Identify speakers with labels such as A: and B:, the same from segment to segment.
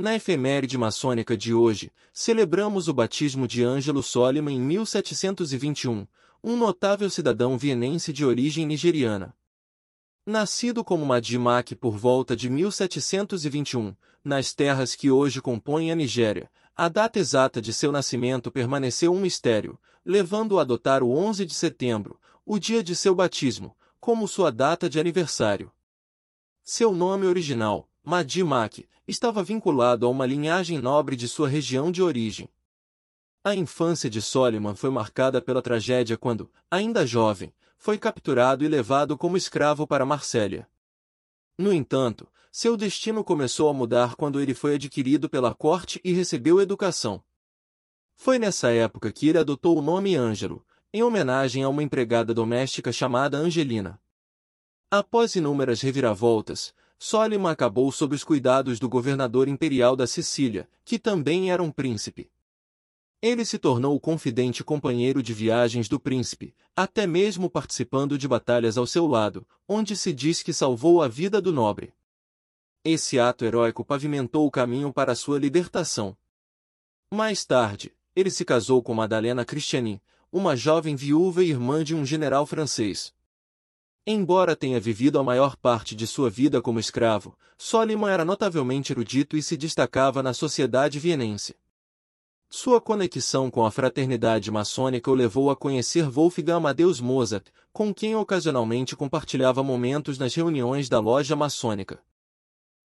A: Na efeméride maçônica de hoje, celebramos o batismo de Ângelo Soliman em 1721, um notável cidadão vienense de origem nigeriana. Nascido como Madimak por volta de 1721, nas terras que hoje compõem a Nigéria, a data exata de seu nascimento permaneceu um mistério, levando-o a adotar o 11 de setembro, o dia de seu batismo, como sua data de aniversário. Seu nome original, Madi Mak, estava vinculado a uma linhagem nobre de sua região de origem. A infância de Soliman foi marcada pela tragédia quando, ainda jovem, foi capturado e levado como escravo para Marsella. No entanto, seu destino começou a mudar quando ele foi adquirido pela corte e recebeu educação. Foi nessa época que ele adotou o nome Ângelo, em homenagem a uma empregada doméstica chamada Angelina. Após inúmeras reviravoltas, Soliman acabou sob os cuidados do governador imperial da Sicília, que também era um príncipe. Ele se tornou o confidente companheiro de viagens do príncipe, até mesmo participando de batalhas ao seu lado, onde se diz que salvou a vida do nobre. Esse ato heróico pavimentou o caminho para sua libertação. Mais tarde, ele se casou com Madalena Christianin, uma jovem viúva e irmã de um general francês. Embora tenha vivido a maior parte de sua vida como escravo, Soliman era notavelmente erudito e se destacava na sociedade vienense. Sua conexão com a fraternidade maçônica o levou a conhecer Wolfgang Amadeus Mozart, com quem ocasionalmente compartilhava momentos nas reuniões da loja maçônica.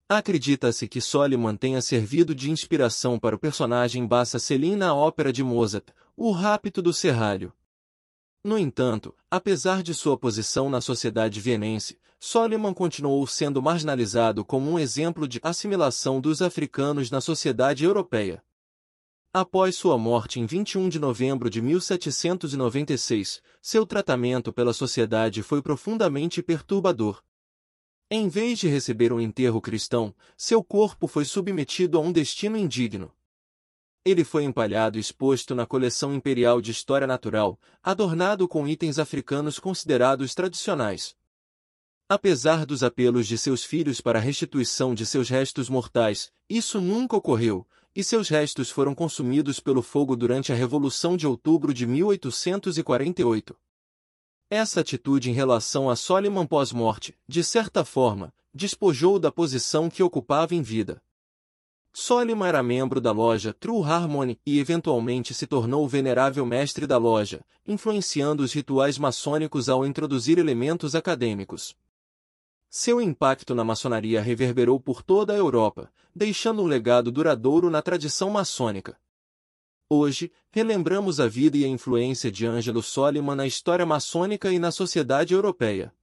A: Acredita-se que Soliman tenha servido de inspiração para o personagem Bassa Selim na ópera de Mozart, O Rapto do Serralho. No entanto, apesar de sua posição na sociedade vienense, Soliman continuou sendo marginalizado como um exemplo de assimilação dos africanos na sociedade europeia. Após sua morte em 21 de novembro de 1796, seu tratamento pela sociedade foi profundamente perturbador. Em vez de receber um enterro cristão, seu corpo foi submetido a um destino indigno. Ele foi empalhado e exposto na coleção imperial de História Natural, adornado com itens africanos considerados tradicionais. Apesar dos apelos de seus filhos para a restituição de seus restos mortais, isso nunca ocorreu, e seus restos foram consumidos pelo fogo durante a Revolução de Outubro de 1848. Essa atitude em relação a Soliman pós-morte, de certa forma, despojou-o da posição que ocupava em vida. Soliman era membro da loja True Harmony e eventualmente se tornou o venerável mestre da loja, influenciando os rituais maçônicos ao introduzir elementos acadêmicos. Seu impacto na maçonaria reverberou por toda a Europa, deixando um legado duradouro na tradição maçônica. Hoje, relembramos a vida e a influência de Ângelo Soliman na história maçônica e na sociedade europeia.